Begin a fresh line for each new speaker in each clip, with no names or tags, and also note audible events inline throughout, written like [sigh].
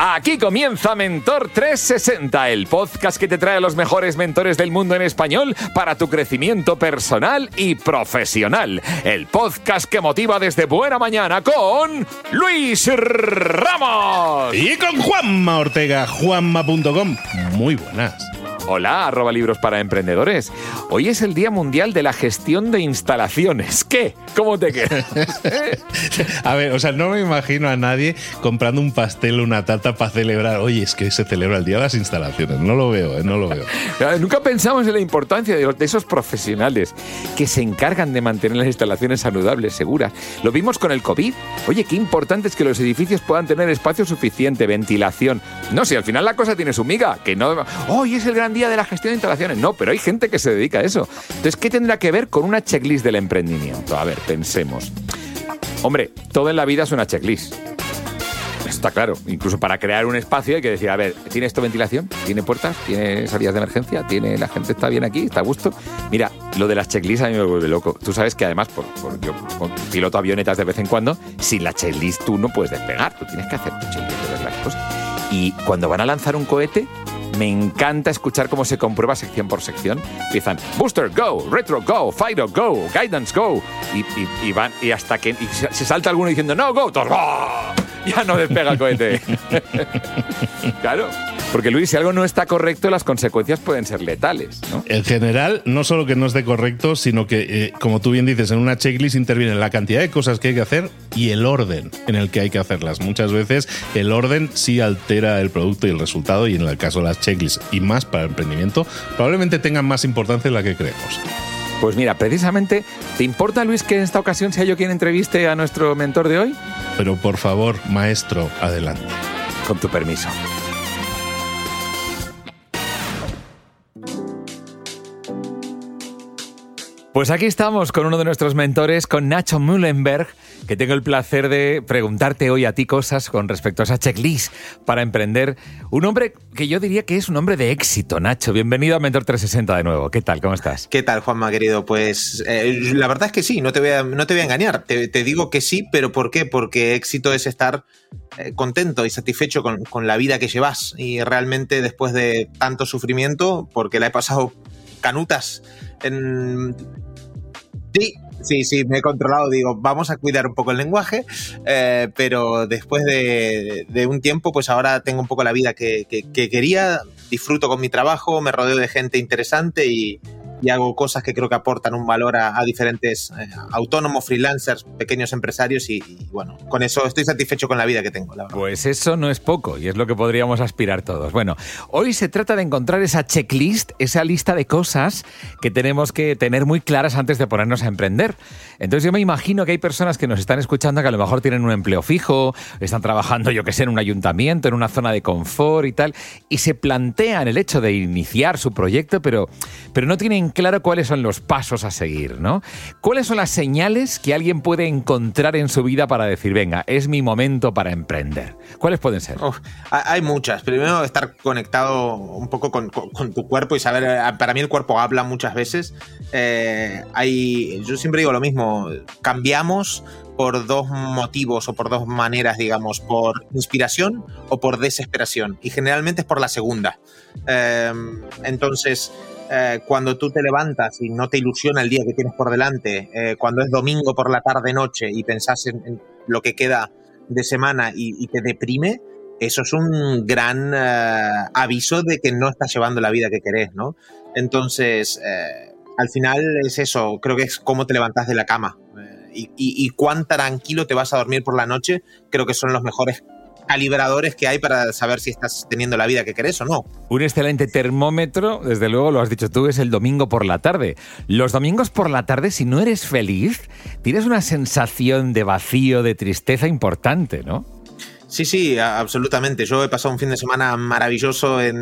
Aquí comienza Mentor 360, el podcast que te trae a los mejores mentores del mundo en español para tu crecimiento personal y profesional. El podcast que motiva desde buena mañana con Luis Ramos.
Y con Juanma Ortega, juanma.com. Muy buenas.
Hola, arroba libros para emprendedores. Hoy es el Día Mundial de la Gestión de Instalaciones. ¿Qué? ¿Cómo te quedas? [laughs]
a ver, o sea, no me imagino a nadie comprando un pastel o una tarta para celebrar. Oye, es que se celebra el Día de las Instalaciones. No lo veo, ¿eh? no lo veo. [laughs]
Nunca pensamos en la importancia de, esos profesionales que se encargan de mantener las instalaciones saludables, seguras. Lo vimos con el COVID. Oye, qué importante es que los edificios puedan tener espacio suficiente, ventilación. No, si al final la cosa tiene su miga, que no... Hoy es el gran de la gestión de instalaciones. No, pero hay gente que se dedica a eso. Entonces, ¿qué tendrá que ver con una checklist del emprendimiento? A ver, pensemos. Hombre, todo en la vida es una checklist. Está claro. Incluso para crear un espacio hay que decir, a ver, ¿tiene esto ventilación? ¿Tiene puertas? ¿Tiene salidas de emergencia? ¿Tiene la gente está bien aquí? ¿Está a gusto? Mira, lo de las checklists a mí me vuelve loco. Tú sabes que además, por, yo piloto avionetas de vez en cuando, sin la checklist tú no puedes despegar. Tú tienes que hacer tu checklist de ver las cosas. Y cuando van a lanzar un cohete, me encanta escuchar cómo se comprueba sección por sección. Empiezan Booster Go, Retro Go, Fido Go, Guidance Go. Y, van, y hasta que se salta alguno diciendo No, Go, todos, [laughs] ya no despega el cohete. [laughs] claro. Porque Luis, si algo no está correcto, las consecuencias pueden ser letales. ¿no?
En general, no solo que no esté correcto, sino que, eh, como tú bien dices, en una checklist interviene la cantidad de cosas que hay que hacer y el orden en el que hay que hacerlas. Muchas veces el orden sí altera el producto y el resultado, y en el caso de las checklists y más para el emprendimiento, probablemente tengan más importancia de la que creemos.
Pues mira, precisamente, ¿te importa, Luis, que en esta ocasión sea yo quien entreviste a nuestro mentor de hoy?
Pero por favor, maestro, adelante.
Con tu permiso. Pues aquí estamos con uno de nuestros mentores, con Nacho Mullenberg, que tengo el placer de preguntarte hoy a ti cosas con respecto a esa checklist para emprender. Un hombre que yo diría que es un hombre de éxito, Nacho. Bienvenido a Mentor 360 de nuevo. ¿Qué tal? ¿Cómo estás?
¿Qué tal, Juanma, querido? Pues eh, la verdad es que sí, no te voy a, no te voy a engañar. Te, digo que sí, pero ¿por qué? Porque éxito es estar eh, contento y satisfecho con, con la vida que llevas. Y realmente después de tanto sufrimiento, porque la he pasado canutas en Sí, sí, sí, me he controlado. Digo, vamos a cuidar un poco el lenguaje, eh, pero después de, un tiempo, pues ahora tengo un poco la vida que, quería, disfruto con mi trabajo, me rodeo de gente interesante y, y hago cosas que creo que aportan un valor a, diferentes eh, autónomos, freelancers, pequeños empresarios y, bueno, con eso estoy satisfecho con la vida que tengo.
Pues eso no es poco y es lo que podríamos aspirar todos. Bueno, hoy se trata de encontrar esa checklist, esa lista de cosas que tenemos que tener muy claras antes de ponernos a emprender. Entonces yo me imagino que hay personas que nos están escuchando que a lo mejor tienen un empleo fijo, están trabajando, yo que sé, en un ayuntamiento, en una zona de confort y tal, y se plantean el hecho de iniciar su proyecto, pero, pero no tienen claro cuáles son los pasos a seguir, ¿no? ¿Cuáles son las señales que alguien puede encontrar en su vida para decir, venga, es mi momento para emprender? ¿Cuáles pueden ser?
hay muchas. Primero, estar conectado un poco con, tu cuerpo y saber, eh, para mí el cuerpo habla muchas veces. Eh, hay, yo siempre digo lo mismo, cambiamos por dos motivos o por dos maneras, digamos, por inspiración o por desesperación. Y generalmente es por la segunda. Eh, entonces, eh, cuando tú te levantas y no te ilusiona el día que tienes por delante, eh, cuando es domingo por la tarde-noche y pensás en, lo que queda de semana y, te deprime, eso es un gran eh, aviso de que no estás llevando la vida que querés, ¿no? Entonces, al final es eso, creo que es cómo te levantas de la cama. Y, y, cuán tranquilo te vas a dormir por la noche, creo que son los mejores calibradores que hay para saber si estás teniendo la vida que querés o no.
Un excelente termómetro, desde luego lo has dicho tú, es el domingo por la tarde. Los domingos por la tarde, si no eres feliz, tienes una sensación de vacío, de tristeza importante, ¿no?
Sí, sí, absolutamente. Yo he pasado un fin de semana maravilloso eh,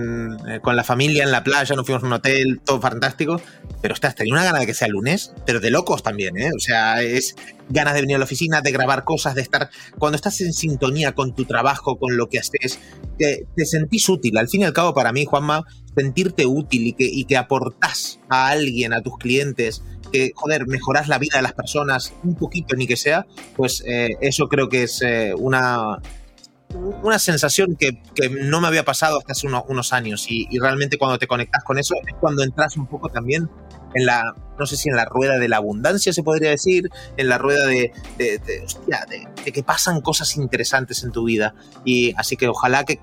con la familia en la playa, nos fuimos a un hotel, todo fantástico. Pero, ostras, tenía una gana de que sea lunes, pero de locos también, ¿eh? O sea, es ganas de venir a la oficina, de grabar cosas, de estar. Cuando estás en sintonía con tu trabajo, con lo que haces, te, sentís útil. Al fin y al cabo, para mí, Juanma, sentirte útil y que, y que aportás a alguien, a tus clientes, que, joder, mejorás la vida de las personas un poquito, ni que sea, pues eh, eso creo que es una una sensación que, no me había pasado hasta hace unos años. Y, y, realmente cuando te conectas con eso es cuando entras un poco también en la, no sé si en la rueda de la abundancia se podría decir, en la rueda de, de, que pasan cosas interesantes en tu vida. Y así que ojalá que,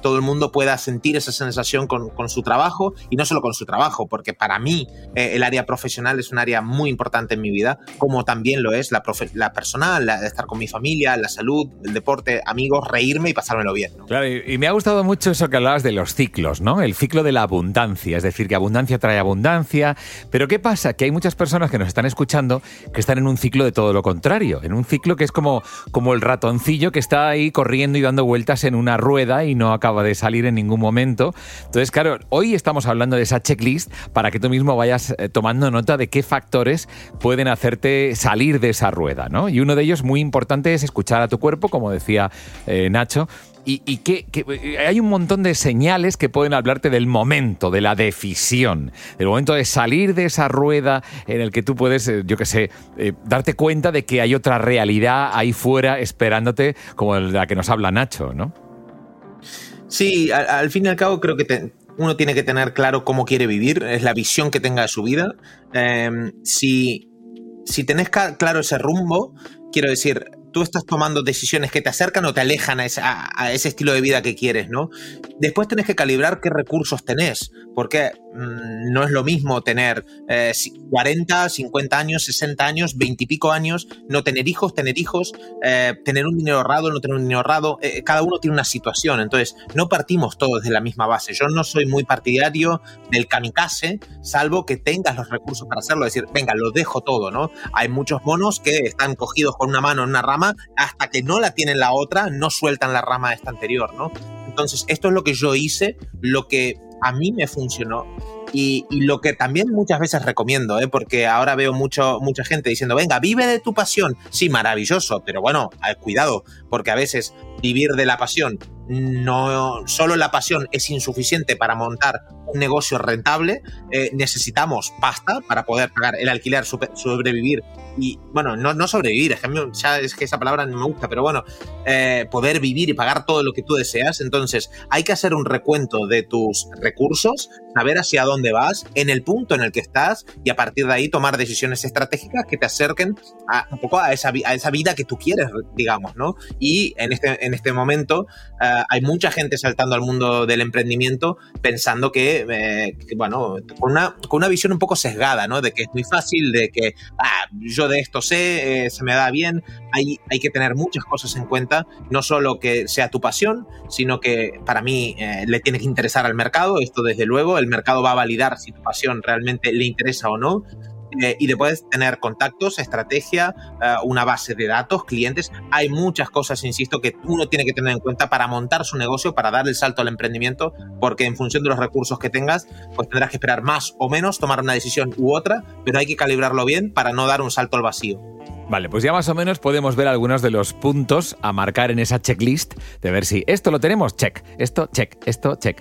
todo el mundo pueda sentir esa sensación con, su trabajo y no solo con su trabajo, porque para mí eh, el área profesional es un área muy importante en mi vida, como también lo es la, personal, la de estar con mi familia, la salud, el deporte, amigos, reírme y pasármelo bien.
Claro, y me ha gustado mucho eso que hablabas de los ciclos, ¿no? El ciclo de la abundancia, es decir, que abundancia trae abundancia, pero ¿qué pasa? Que hay muchas personas que nos están escuchando que están en un ciclo de todo lo contrario, en un ciclo que es como, como el ratoncillo que está ahí corriendo y dando vueltas en una rueda y no acaba de salir en ningún momento. Entonces, claro, hoy estamos hablando de esa checklist para que tú mismo vayas eh, tomando nota de qué factores pueden hacerte salir de esa rueda, ¿no? Y uno de ellos muy importante es escuchar a tu cuerpo, como decía eh, Nacho, y, que, eh, hay un montón de señales que pueden hablarte del momento, de la decisión, del momento de salir de esa rueda en el que tú puedes, eh, yo qué sé, eh, darte cuenta de que hay otra realidad ahí fuera esperándote, como la que nos habla Nacho, ¿no?
Sí, al, fin y al cabo creo que uno tiene que tener claro cómo quiere vivir, es la visión que tenga de su vida. Em, si, si tenés claro ese rumbo, quiero decir, tú estás tomando decisiones que te acercan o te alejan a, ese estilo de vida que quieres, ¿no? Después tenés que calibrar qué recursos tenés, porque mm, no es lo mismo tener 40, eh, 50 años, 60 años, 20 y pico años, no tener hijos, tener hijos, eh, tener un dinero ahorrado, no tener un dinero ahorrado, eh, cada uno tiene una situación, entonces no partimos todos de la misma base. Yo no soy muy partidario del kamikaze, salvo que tengas los recursos para hacerlo, decir, venga, lo dejo todo, ¿no? Hay muchos monos que están cogidos con una mano en una rama hasta que no la tienen la otra, no sueltan la rama esta anterior, ¿no? Entonces, esto es lo que yo hice, lo que a mí me funcionó y, lo que también muchas veces recomiendo, ¿eh? porque ahora veo mucho, mucha gente diciendo, venga, vive de tu pasión. Sí, maravilloso, pero bueno, cuidado, porque a veces vivir de la pasión, no solo la pasión es insuficiente para montar un negocio rentable, eh, necesitamos pasta para poder pagar el alquiler, sobrevivir y, bueno, no, no sobrevivir, es que, ya es que esa palabra no me gusta, pero bueno, eh, poder vivir y pagar todo lo que tú deseas. Entonces, hay que hacer un recuento de tus recursos, saber hacia dónde vas, en el punto en el que estás y a partir de ahí tomar decisiones estratégicas que te acerquen a, un poco a esa, a esa vida que tú quieres, digamos, ¿no? Y en este, en este momento, eh, hay mucha gente saltando al mundo del emprendimiento pensando que, bueno, con una, con una visión un poco sesgada, ¿no? De que es muy fácil, de que, ah, yo de esto sé, se me da bien. Hay, hay que tener muchas cosas en cuenta, no solo que sea tu pasión, sino que para mí le tiene que interesar al mercado. Esto, desde luego, el mercado va a validar si tu pasión realmente le interesa o no. Eh, y después tener contactos, estrategia, eh, una base de datos, clientes. Hay muchas cosas, insisto, que uno tiene que tener en cuenta para montar su negocio, para dar el salto al emprendimiento, porque en función de los recursos que tengas, pues tendrás que esperar más o menos, tomar una decisión u otra, pero hay que calibrarlo bien para no dar un salto al vacío.
Vale, pues ya más o menos podemos ver algunos de los puntos a marcar en esa checklist de ver si esto lo tenemos, check, esto, check, esto, check.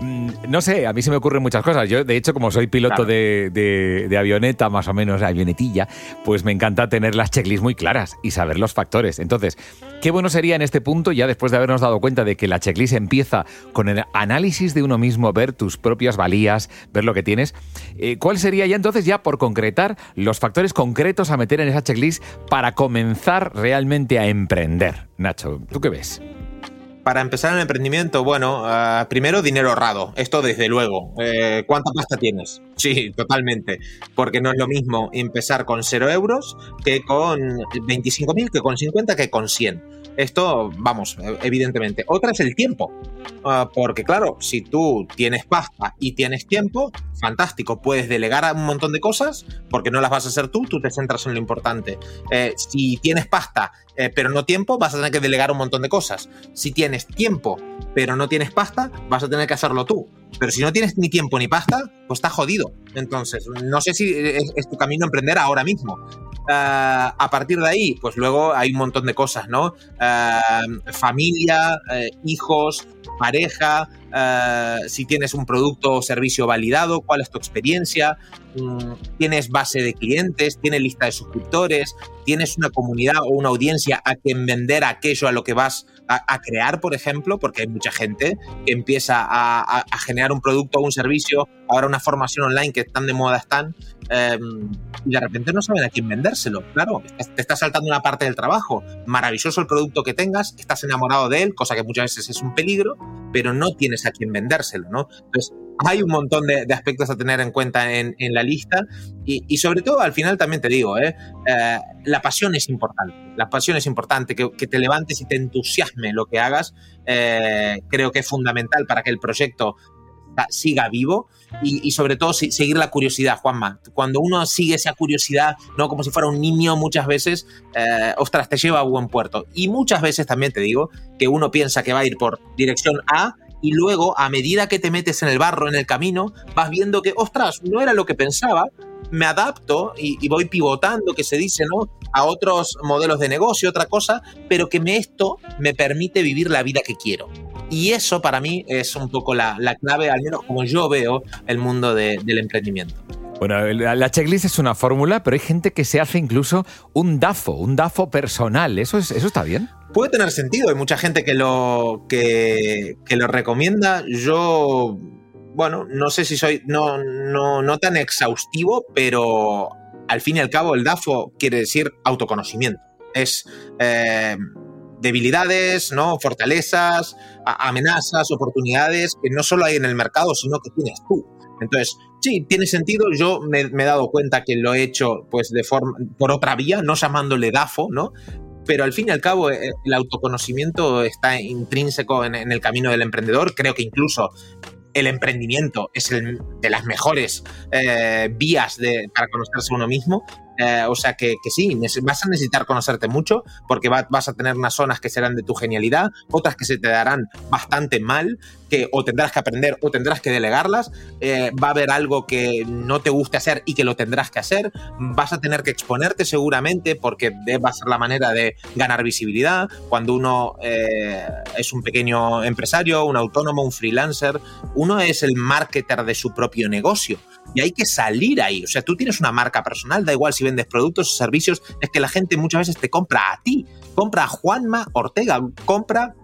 Mm, no sé, a mí se me ocurren muchas cosas. Yo, de hecho, como soy piloto de, avioneta, más o menos, avionetilla, pues me encanta tener las checklists muy claras y saber los factores. Entonces, qué bueno sería en este punto, ya después de habernos dado cuenta de que la checklist empieza con el análisis de uno mismo, ver tus propias valías, ver lo que tienes, eh, ¿cuál sería ya entonces, ya por concretar, los factores concretos a meter en esa checklist para comenzar realmente a emprender? Nacho, ¿tú qué ves?
Para empezar el emprendimiento, bueno, ah, primero dinero ahorrado, esto desde luego. Eh, ¿Cuánta pasta tienes? Sí, totalmente. Porque no es lo mismo empezar con 0 euros que con 25.000, que con 50, que con 100. Esto, vamos, evidentemente. Otra es el tiempo. Ah, porque claro, si tú tienes pasta y tienes tiempo, fantástico, puedes delegar un montón de cosas porque no las vas a hacer tú, tú te centras en lo importante. Eh, si tienes pasta eh, pero no tiempo, vas a tener que delegar un montón de cosas. Si tienes tiempo, pero no tienes pasta, vas a tener que hacerlo tú. Pero si no tienes ni tiempo ni pasta, pues estás jodido. Entonces, no sé si es, tu camino emprender ahora mismo. Ah, a partir de ahí, pues luego hay un montón de cosas, ¿no? Ah, familia, eh, hijos, pareja, eh, si tienes un producto o servicio validado, cuál es tu experiencia, tienes base de clientes, tienes lista de suscriptores, tienes una comunidad o una audiencia a quien vender aquello a lo que vas a, crear, por ejemplo, porque hay mucha gente que empieza a, generar un producto o un servicio, ahora una formación online que tan de moda están, em, y de repente no saben a quién vendérselo. Claro, te está saltando una parte del trabajo. Maravilloso el producto que tengas, estás enamorado de él, cosa que muchas veces es un peligro, pero no tienes a quién vendérselo, ¿no? Entonces, hay un montón de, aspectos a tener en cuenta en, la lista y, sobre todo al final también te digo, ¿eh? Eh, la pasión es importante, la pasión es importante, que, te levantes y te entusiasme lo que hagas, eh, creo que es fundamental para que el proyecto siga vivo y, sobre todo seguir la curiosidad, Juanma. Cuando uno sigue esa curiosidad, no como si fuera un niño muchas veces, ostras, te lleva a buen puerto. Y muchas veces también te digo que uno piensa que va a ir por dirección A y luego a medida que te metes en el barro, en el camino, vas viendo que, ostras, no era lo que pensaba, me adapto y, voy pivotando, que se dice, ¿no? A otros modelos de negocio, otra cosa, pero que me, esto me permite vivir la vida que quiero. Y eso para mí es un poco la, clave, al menos como yo veo el mundo del emprendimiento.
Bueno, la checklist es una fórmula, pero hay gente que se hace incluso un DAFO, un DAFO personal. ¿Eso, es, eso está bien?
Puede tener sentido, hay mucha gente que lo, que, lo recomienda. Yo, bueno, no sé si soy, no, no, no tan exhaustivo, pero al fin y al cabo el DAFO quiere decir autoconocimiento. Es eh, debilidades, ¿no? fortalezas, amenazas, oportunidades que no solo hay en el mercado, sino que tienes tú. Entonces, sí, tiene sentido. Yo me, he dado cuenta que lo he hecho pues de forma por otra vía, no llamándole DAFO, ¿no? Pero al fin y al cabo, eh, el autoconocimiento está intrínseco en, el camino del emprendedor. Creo que incluso el emprendimiento es el, de las mejores eh, vías de, para conocerse uno mismo. Eh, o sea que, sí, vas a necesitar conocerte mucho porque vas a tener unas zonas que serán de tu genialidad, otras que se te darán bastante mal, que o tendrás que aprender o tendrás que delegarlas. Eh, va a haber algo que no te guste hacer y que lo tendrás que hacer. Vas a tener que exponerte seguramente porque va a ser la manera de ganar visibilidad. Cuando uno eh, es un pequeño empresario, un autónomo, un freelancer, uno es el marketer de su propio negocio y hay que salir ahí. O sea, tú tienes una marca personal, da igual si vendes productos o servicios, es que la gente muchas veces te compra a ti, compra a Juanma Ortega, compra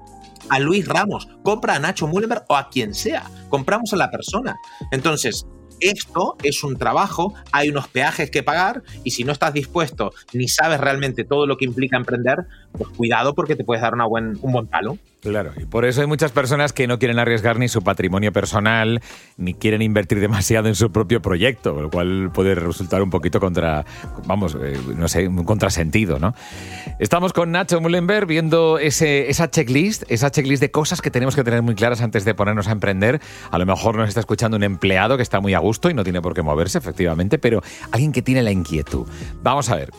a Luis Ramos, compra a Nacho Mullenberg o a quien sea, compramos a la persona. Entonces, esto es un trabajo, hay unos peajes que pagar y si no estás dispuesto ni sabes realmente todo lo que implica emprender, pues cuidado porque te puedes dar una buen, un buen palo.
Claro, y por eso hay muchas personas que no quieren arriesgar ni su patrimonio personal, ni quieren invertir demasiado en su propio proyecto, lo cual puede resultar un poquito contra, vamos, eh, no sé, un contrasentido, ¿no? Estamos con Nacho Mullenberg viendo ese, esa checklist, esa checklist de cosas que tenemos que tener muy claras antes de ponernos a emprender. A lo mejor nos está escuchando un empleado que está muy a gusto y no tiene por qué moverse, efectivamente, pero alguien que tiene la inquietud. Vamos a ver,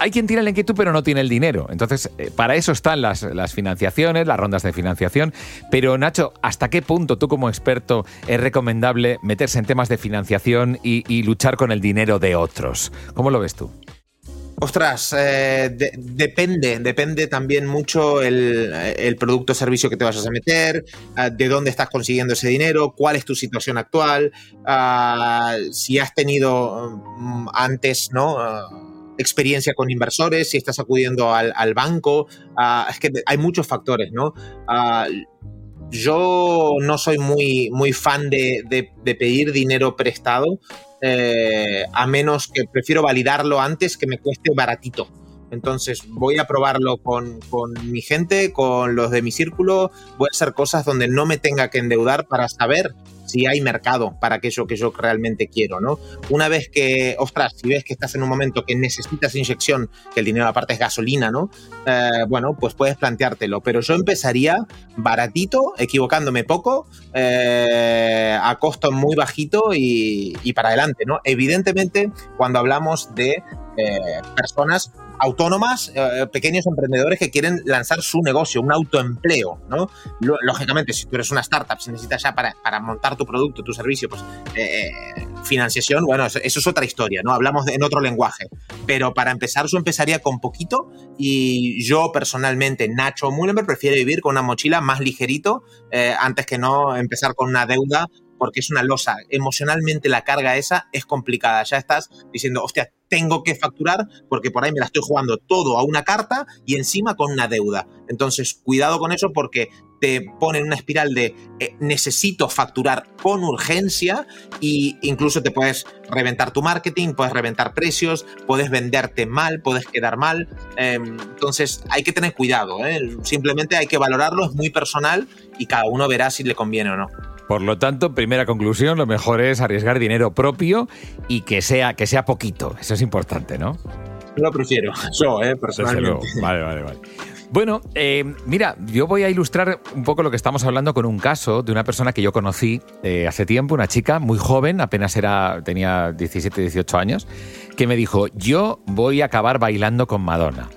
hay quien tiene la inquietud pero no tiene el dinero. Entonces, eh, para eso están las, financiaciones, las rondas de financiación. Pero Nacho, ¿hasta qué punto tú como experto es recomendable meterse en temas de financiación y, luchar con el dinero de otros? ¿Cómo lo ves tú?
Ostras, eh, depende, depende también mucho el, producto o servicio que te vas a meter, eh, de dónde estás consiguiendo ese dinero, cuál es tu situación actual, ah, si has tenido mm, antes, ¿no? Experiencia con inversores, si estás acudiendo al, banco. Ah, es que hay muchos factores, ¿no? Ah, yo no soy muy, muy fan de, pedir dinero prestado, eh, a menos que prefiero validarlo antes que me cueste baratito. Entonces voy a probarlo con, con, mi gente, con los de mi círculo, voy a hacer cosas donde no me tenga que endeudar para saber si hay mercado para aquello que yo realmente quiero, ¿no? Una vez que, ostras, si ves que estás en un momento que necesitas inyección, que el dinero aparte es gasolina, ¿no? Eh, bueno, pues puedes planteártelo, pero yo empezaría baratito, equivocándome poco, eh, a costo muy bajito y, para adelante, ¿no? Evidentemente, cuando hablamos de eh, personas autónomas, eh, pequeños emprendedores que quieren lanzar su negocio, un autoempleo, ¿no? Lógicamente, si tú eres una startup, si necesitas ya para, para montar tu producto, tu servicio, pues eh, financiación, bueno, eso, es otra historia, ¿no? Hablamos en otro lenguaje. Pero para empezar, yo empezaría con poquito y yo personalmente, Nacho Mullenberg, prefiero vivir con una mochila más ligerito eh, antes que no empezar con una deuda porque es una losa. Emocionalmente la carga esa es complicada. Ya estás diciendo, hostia, tengo que facturar porque por ahí me la estoy jugando todo a una carta y encima con una deuda. Entonces, cuidado con eso porque te pone en una espiral de eh, necesito facturar con urgencia e incluso te puedes reventar tu marketing, puedes reventar precios, puedes venderte mal, puedes quedar mal. Em, entonces, hay que tener cuidado. ¿eh? Simplemente hay que valorarlo, es muy personal y cada uno verá si le conviene o no.
Por lo tanto, primera conclusión, lo mejor es arriesgar dinero propio y que sea, que sea poquito. Eso es importante, ¿no?
Lo prefiero, [laughs] yo, ¿eh? personalmente.
Vale, vale, vale. Bueno, eh, mira, yo voy a ilustrar un poco lo que estamos hablando con un caso de una persona que yo conocí eh, hace tiempo, una chica muy joven, apenas era, tenía 17, 18 años, que me dijo, yo voy a acabar bailando con Madonna.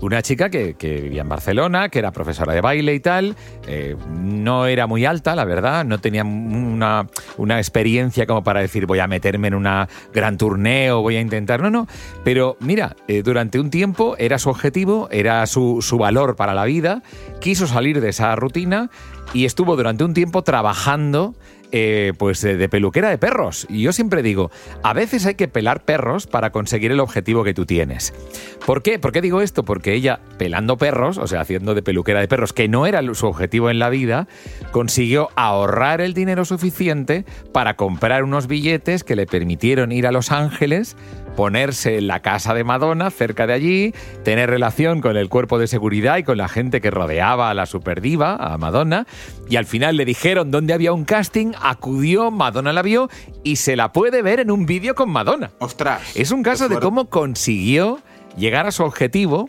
Una chica que, vivía en Barcelona, que era profesora de baile y tal, eh, no era muy alta, la verdad, no tenía una, experiencia como para decir voy a meterme en una gran turneo, voy a intentar, no, no, pero mira, eh, durante un tiempo era su objetivo, era su, su valor para la vida, quiso salir de esa rutina y estuvo durante un tiempo trabajando eh, pues eh, de peluquera de perros. Y yo siempre digo, a veces hay que pelar perros para conseguir el objetivo que tú tienes. ¿Por qué? ¿Por qué digo esto? Porque ella, pelando perros, o sea, haciendo de peluquera de perros, que no era su objetivo en la vida, consiguió ahorrar el dinero suficiente para comprar unos billetes que le permitieron ir a Los Ángeles ponerse en la casa de Madonna, cerca de allí, tener relación con el cuerpo de seguridad y con la gente que rodeaba a la superdiva, a Madonna, y al final le dijeron dónde había un casting, acudió, Madonna la vio y se la puede ver en un vídeo con Madonna.
Ostras.
Es un caso de cómo consiguió llegar a su objetivo,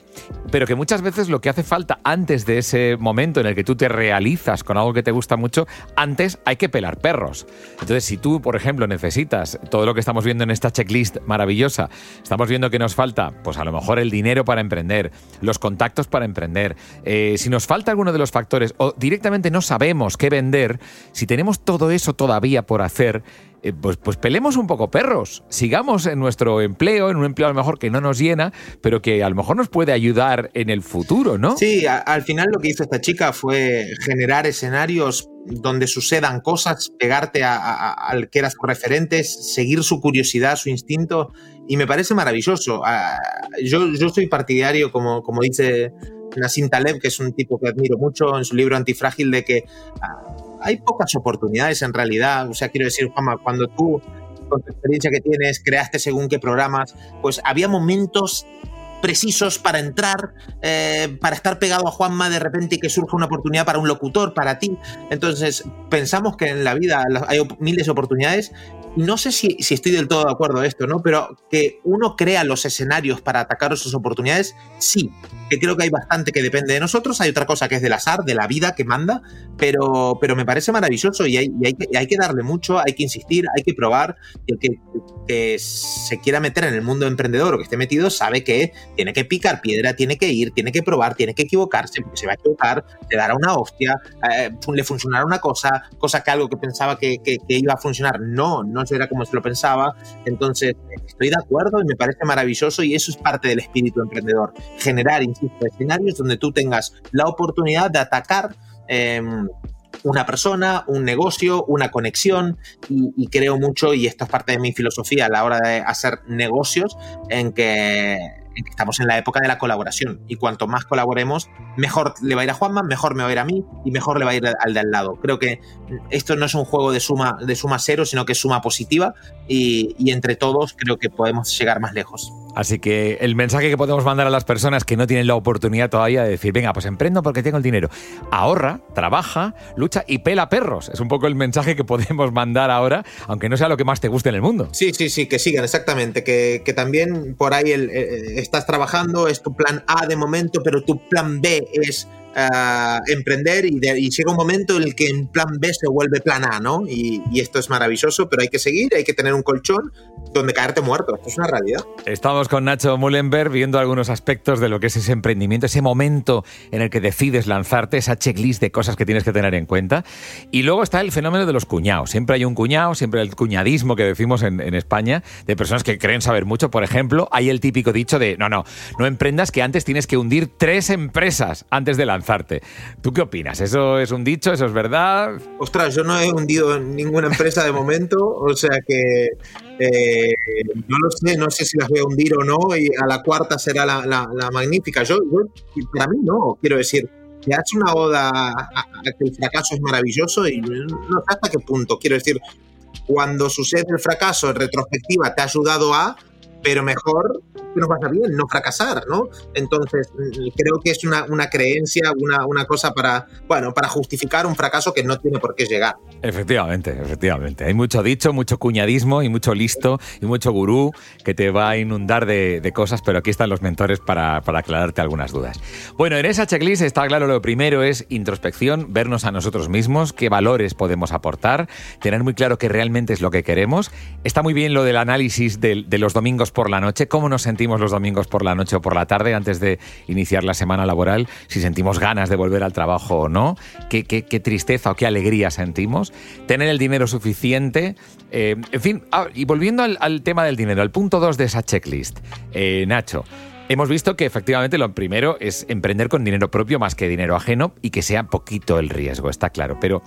pero que muchas veces lo que hace falta antes de ese momento en el que tú te realizas con algo que te gusta mucho, antes hay que pelar perros. Entonces, si tú, por ejemplo, necesitas todo lo que estamos viendo en esta checklist maravillosa, estamos viendo que nos falta, pues a lo mejor el dinero para emprender, los contactos para emprender, eh, si nos falta alguno de los factores o directamente no sabemos qué vender, si tenemos todo eso todavía por hacer, eh, pues, pues pelemos un poco perros, sigamos en nuestro empleo, en un empleo a lo mejor que no nos llena, pero que a lo mejor nos puede ayudar en el futuro, ¿no?
Sí, al final lo que hizo esta chica fue generar escenarios donde sucedan cosas, pegarte al que eras referentes, seguir su curiosidad, su instinto, y me parece maravilloso. yo, yo soy partidario, como, como dice Nassim Taleb, que es un tipo que admiro mucho en su libro Antifrágil, de que hay pocas oportunidades en realidad. O sea, quiero decir, Juanma, cuando tú con tu experiencia que tienes, creaste según qué programas, pues había momentos precisos para entrar, eh, para estar pegado a Juanma de repente y que surja una oportunidad para un locutor, para ti. Entonces, pensamos que en la vida hay miles de oportunidades no sé si, estoy del todo de acuerdo a esto, ¿no? Pero que uno crea los escenarios para atacar esas oportunidades, sí. Que creo que hay bastante que depende de nosotros. Hay otra cosa que es del azar, de la vida que manda, pero, pero me parece maravilloso y hay, hay, que, darle mucho, hay que insistir, hay que probar. Y el que, se quiera meter en el mundo emprendedor o que esté metido sabe que tiene que picar piedra, tiene que ir, tiene que probar, tiene que equivocarse, porque se va a equivocar, te dará una hostia, eh, le funcionará una cosa, cosa que algo que pensaba que, que iba a funcionar, no, no era como se lo pensaba. Entonces, estoy de acuerdo y me parece maravilloso y eso es parte del espíritu emprendedor. Generar, escenarios donde tú tengas la oportunidad de atacar. Em, una persona, un negocio, una conexión y, creo mucho, y esto es parte de mi filosofía a la hora de hacer negocios, en que estamos en la época de la colaboración y cuanto más colaboremos, mejor le va a ir a Juanma, mejor me va a ir a mí y mejor le va a ir al de al lado. Creo que esto no es un juego de suma, de suma cero, sino que es suma positiva y entre todos creo que podemos llegar más lejos.
Así que el mensaje que podemos mandar a las personas que no tienen la oportunidad todavía de decir, venga, pues emprendo porque tengo el dinero. Ahorra, trabaja, lucha y pela perros. Es un poco el mensaje que podemos mandar ahora, aunque no sea lo que más te guste en el mundo.
Sí, sí, sí, que sigan, exactamente. Que, también por ahí el, estás trabajando, es tu plan A de momento, pero tu plan B es emprender y, llega un momento en el que en plan B se vuelve plan A, ¿no? Y, esto es maravilloso, pero hay que seguir, hay que tener un colchón donde caerte muerto. Esto es una realidad.
Estamos con Nacho Mullenberg viendo algunos aspectos de lo que es ese emprendimiento, ese momento en el que decides lanzarte, esa checklist de cosas que tienes que tener en cuenta. Y luego está el fenómeno de los cuñados. Siempre hay un cuñado, siempre el cuñadismo que decimos en, en España, de personas que creen saber mucho. Por ejemplo, hay el típico dicho de, no, no, no emprendas que antes tienes que hundir tres empresas antes de lanzar ¿Tú qué opinas? ¿Eso es un dicho? ¿Eso es verdad?
Ostras, yo no he hundido ninguna empresa de momento, o sea que eh, no lo sé, no sé si las voy a hundir o no, y a la cuarta será la, magnífica. Yo, para mí no, quiero decir, te has una oda a, que el fracaso es maravilloso y no sé hasta qué punto. Quiero decir, cuando sucede el fracaso en retrospectiva te ha ayudado a, pero mejor nos vaya bien, no fracasar, ¿no? Entonces, mm, creo que es una, una creencia, una, una, cosa para, bueno, para justificar un fracaso que no tiene por qué llegar.
Efectivamente, efectivamente. Hay mucho dicho, mucho cuñadismo y mucho listo y mucho gurú que te va a inundar de, de cosas, pero aquí están los mentores para, para aclararte algunas dudas. Bueno, en esa checklist está claro, lo primero es introspección, vernos a nosotros mismos, qué valores podemos aportar, tener muy claro qué realmente es lo que queremos. Está muy bien lo del análisis de, de los domingos por la noche, cómo nos sentimos los domingos por la noche o por la tarde antes de iniciar la semana laboral, si sentimos ganas de volver al trabajo o no, qué, qué, tristeza o qué alegría sentimos, tener el dinero suficiente, eh, en fin, ah, y volviendo al, tema del dinero, al punto 2 de esa checklist, eh, Nacho, Hemos visto que efectivamente lo primero es emprender con dinero propio más que dinero ajeno y que sea poquito el riesgo, está claro. Pero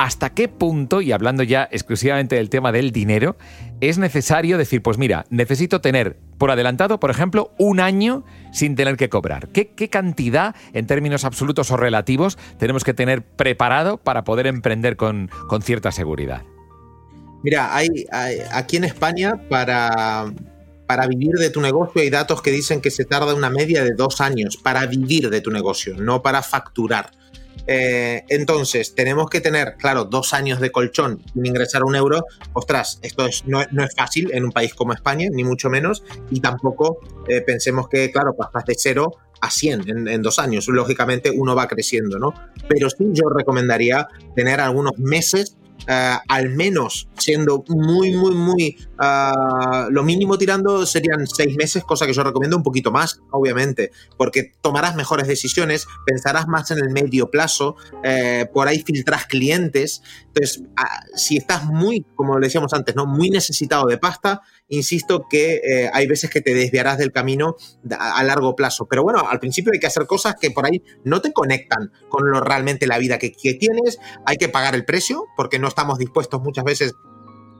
¿hasta qué punto, y hablando ya exclusivamente del tema del dinero, es necesario decir, pues mira, necesito tener por adelantado, por ejemplo, un año sin tener que cobrar? ¿Qué, cantidad, en términos absolutos o relativos, tenemos que tener preparado para poder emprender con, cierta seguridad?
Mira, hay, aquí en España para para vivir de tu negocio hay datos que dicen que se tarda una media de dos años para vivir de tu negocio, no para facturar. Eh, entonces, tenemos que tener, claro, dos años de colchón sin ingresar un euro. Ostras, esto no, es fácil en un país como España, ni mucho menos. Y tampoco eh, pensemos que, claro, pasas de cero a 100 en, en, dos años. Lógicamente uno va creciendo, ¿no? Pero sí yo recomendaría tener algunos meses eh, al menos siendo muy, muy, muy uh, lo mínimo tirando serían seis meses, cosa que yo recomiendo un poquito más, obviamente, porque tomarás mejores decisiones, pensarás más en el medio plazo, eh, por ahí filtras clientes. Entonces, uh, si estás muy, como decíamos antes, ¿no? muy necesitado de pasta, insisto que eh, hay veces que te desviarás del camino a, largo plazo. Pero bueno, al principio hay que hacer cosas que por ahí no te conectan con lo realmente la vida que, tienes. Hay que pagar el precio porque no estamos dispuestos muchas veces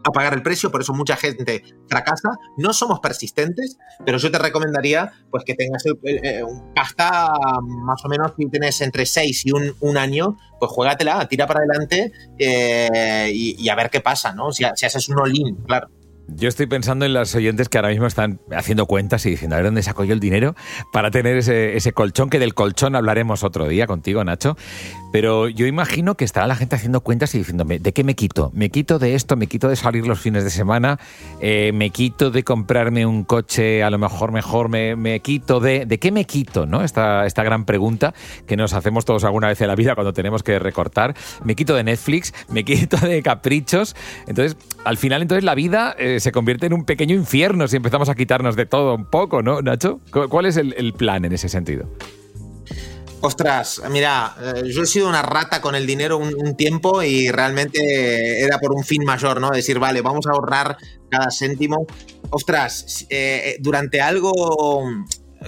a pagar el precio, por eso mucha gente fracasa. No somos persistentes, pero yo te recomendaría pues que tengas eh, un pasta más o menos si tienes entre 6 y un, año, pues juégatela, tira para adelante eh, y, a ver qué pasa, ¿no? Si, si haces un all-in, claro.
Yo estoy pensando en los oyentes que ahora mismo están haciendo cuentas y diciendo, a ver dónde saco yo el dinero para tener ese, ese colchón, que del colchón hablaremos otro día contigo, Nacho. Pero yo imagino que estará la gente haciendo cuentas y diciéndome, ¿de qué me quito? Me quito de esto, me quito de salir los fines de semana, eh, me quito de comprarme un coche, a lo mejor mejor, me, me quito de... ¿De qué me quito? ¿no? Esta, esta gran pregunta que nos hacemos todos alguna vez en la vida cuando tenemos que recortar. Me quito de Netflix, me quito de caprichos. Entonces, al final, entonces la vida... Eh, se convierte en un pequeño infierno si empezamos a quitarnos de todo un poco, ¿no, Nacho? ¿Cuál es el, plan en ese sentido?
Ostras, mira, eh, yo he sido una rata con el dinero un, tiempo y realmente era por un fin mayor, ¿no? Decir, vale, vamos a ahorrar cada céntimo. Ostras, eh, durante algo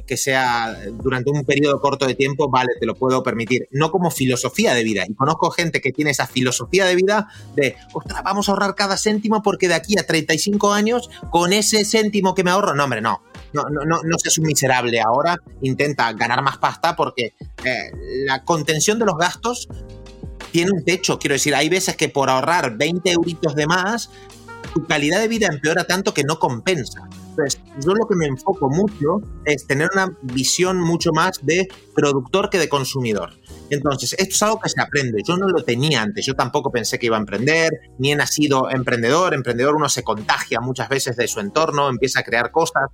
que sea durante un periodo corto de tiempo, vale, te lo puedo permitir. No como filosofía de vida. Y conozco gente que tiene esa filosofía de vida de, ostras, vamos a ahorrar cada céntimo porque de aquí a 35 años, con ese céntimo que me ahorro, no, hombre, no. No, no, no, no seas un miserable ahora, intenta ganar más pasta porque eh, la contención de los gastos tiene un techo. Quiero decir, hay veces que por ahorrar 20 euritos de más, tu calidad de vida empeora tanto que no compensa. Entonces, yo lo que me enfoco mucho es tener una visión mucho más de productor que de consumidor. Entonces, esto es algo que se aprende. Yo no lo tenía antes. Yo tampoco pensé que iba a emprender, ni he nacido emprendedor. Emprendedor uno se contagia muchas veces de su entorno, empieza a crear cosas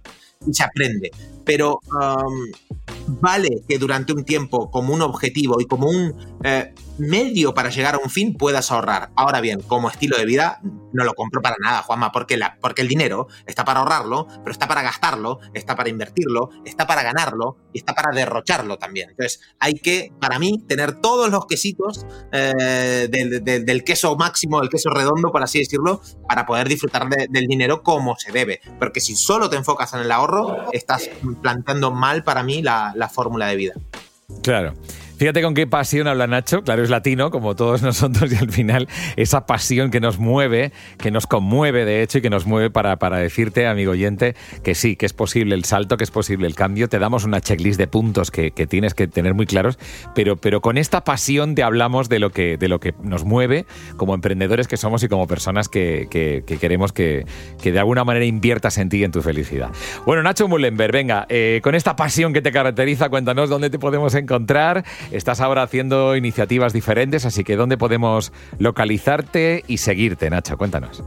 y se aprende. Pero um, vale que durante un tiempo, como un objetivo y como un eh, medio para llegar a un fin, puedas ahorrar. Ahora bien, como estilo de vida, no lo compro para nada, Juanma, porque, porque el dinero está para ahorrarlo, pero está para gastarlo, está para invertirlo, está para ganarlo y está para derrocharlo también. Entonces, hay que, para mí, tener todos los quesitos eh, del, queso máximo, del queso redondo, por así decirlo, para poder disfrutar del dinero como se debe. Porque si solo te enfocas en el ahorro, estás planteando mal para mí la fórmula de vida.
Claro. Fíjate con qué pasión habla Nacho, claro, es latino, como todos [laughs] nosotros, y al final esa pasión que nos mueve, que nos conmueve de hecho y que nos mueve para, para decirte, amigo oyente, que sí, que es posible el salto, que es posible el cambio. Te damos una checklist de puntos que, tienes que tener muy claros, pero, pero con esta pasión te hablamos de lo, que, de lo que nos mueve como emprendedores que somos y como personas que, queremos que, de alguna manera inviertas en ti y en tu felicidad. Bueno, Nacho Mullenberg, venga, eh, con esta pasión que te caracteriza, cuéntanos dónde te podemos encontrar Estás ahora haciendo iniciativas diferentes, así que ¿dónde podemos localizarte y seguirte, Nacho? Cuéntanos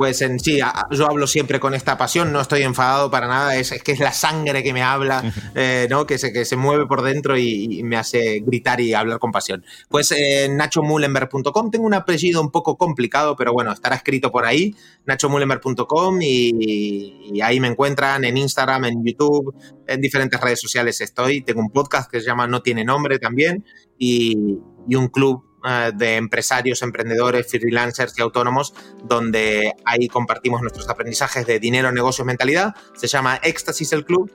pues en sí, yo hablo siempre con esta pasión, no estoy enfadado para nada, es, que es la sangre que me habla, eh, ¿no? que, se, que se mueve por dentro y, me hace gritar y hablar con pasión. Pues en nachomulenberg.com tengo un apellido un poco complicado, pero bueno, estará escrito por ahí, nachomulenberg.com y, y ahí me encuentran en Instagram, en YouTube, en diferentes redes sociales estoy. Tengo un podcast que se llama No tiene nombre también y, y un club eh, de empresarios, emprendedores, freelancers y autónomos, donde ahí compartimos nuestros aprendizajes de dinero, negocios, mentalidad. Se llama Éxtasis el Club.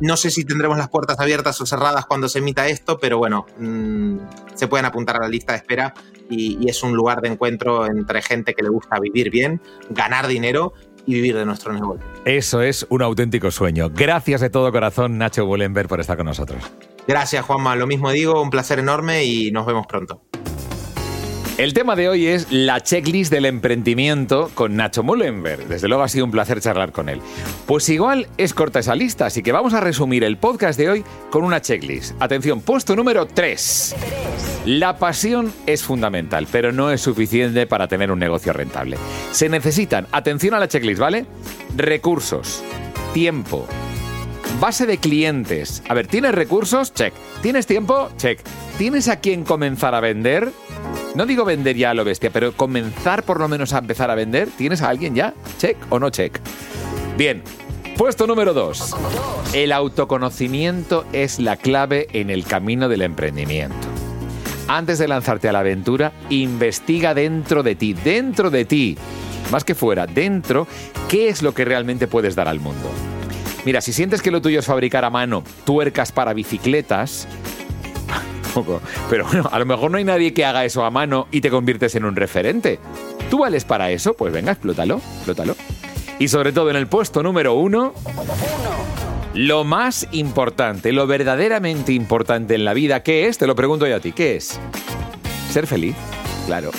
No sé si tendremos las puertas abiertas o cerradas cuando se emita esto, pero bueno, mm, se pueden apuntar a la lista de espera y, y es un lugar de encuentro entre gente que le gusta vivir bien, ganar dinero y vivir de nuestro negocio.
Eso es un auténtico sueño. Gracias de todo corazón, Nacho Bullenberg, por estar con nosotros.
Gracias, Juanma. Lo mismo digo, un placer enorme y nos vemos pronto.
El tema de hoy es la checklist del emprendimiento con Nacho Mullenberg. Desde luego ha sido un placer charlar con él. Pues igual es corta esa lista, así que vamos a resumir el podcast de hoy con una checklist. Atención, puesto número 3. La pasión es fundamental, pero no es suficiente para tener un negocio rentable. Se necesitan, atención a la checklist, ¿vale? Recursos, tiempo, base de clientes. A ver, ¿tienes recursos? Check. ¿Tienes tiempo? Check. ¿Tienes a quién comenzar a vender? No digo vender ya a lo bestia, pero comenzar por lo menos a empezar a vender. ¿Tienes a alguien ya? ¿Check o no check? Bien, Puesto número 2. El autoconocimiento es la clave en el camino del emprendimiento. Antes de lanzarte a la aventura, investiga dentro de ti, dentro de ti, más que fuera, dentro, qué es lo que realmente puedes dar al mundo. Mira, si sientes que lo tuyo es fabricar a mano tuercas para bicicletas, pero bueno, a lo mejor no hay nadie que haga eso a mano y te conviertes en un referente. ¿Tú vales para eso? Pues venga, explótalo, explótalo. Y sobre todo en el puesto número uno, lo más importante, lo verdaderamente importante en la vida, ¿qué es? Te lo pregunto yo a ti, ¿qué es? Ser feliz, claro.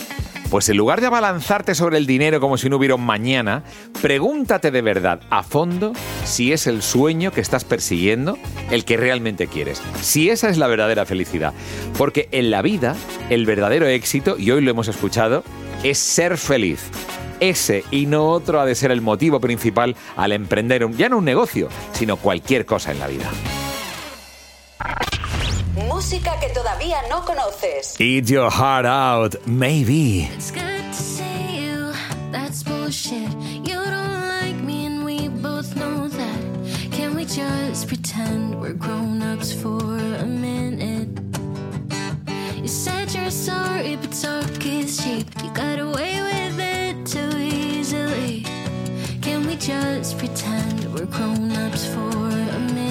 Pues en lugar de abalanzarte sobre el dinero como si no hubiera un mañana, pregúntate de verdad, a fondo, si es el sueño que estás persiguiendo el que realmente quieres. Si esa es la verdadera felicidad. Porque en la vida, el verdadero éxito, y hoy lo hemos escuchado, es ser feliz. Ese y no otro ha de ser el motivo principal al emprender ya no un negocio, sino cualquier cosa en la vida.
Música que todavía no conoces.
Eat your heart out, maybe.
It's good to see you, that's bullshit. You don't like me, and we both know that. Can we just pretend we're grown ups for a minute? You said you're sorry, but talk is cheap. You got away with it too easily. Can we just pretend we're grown ups for a minute?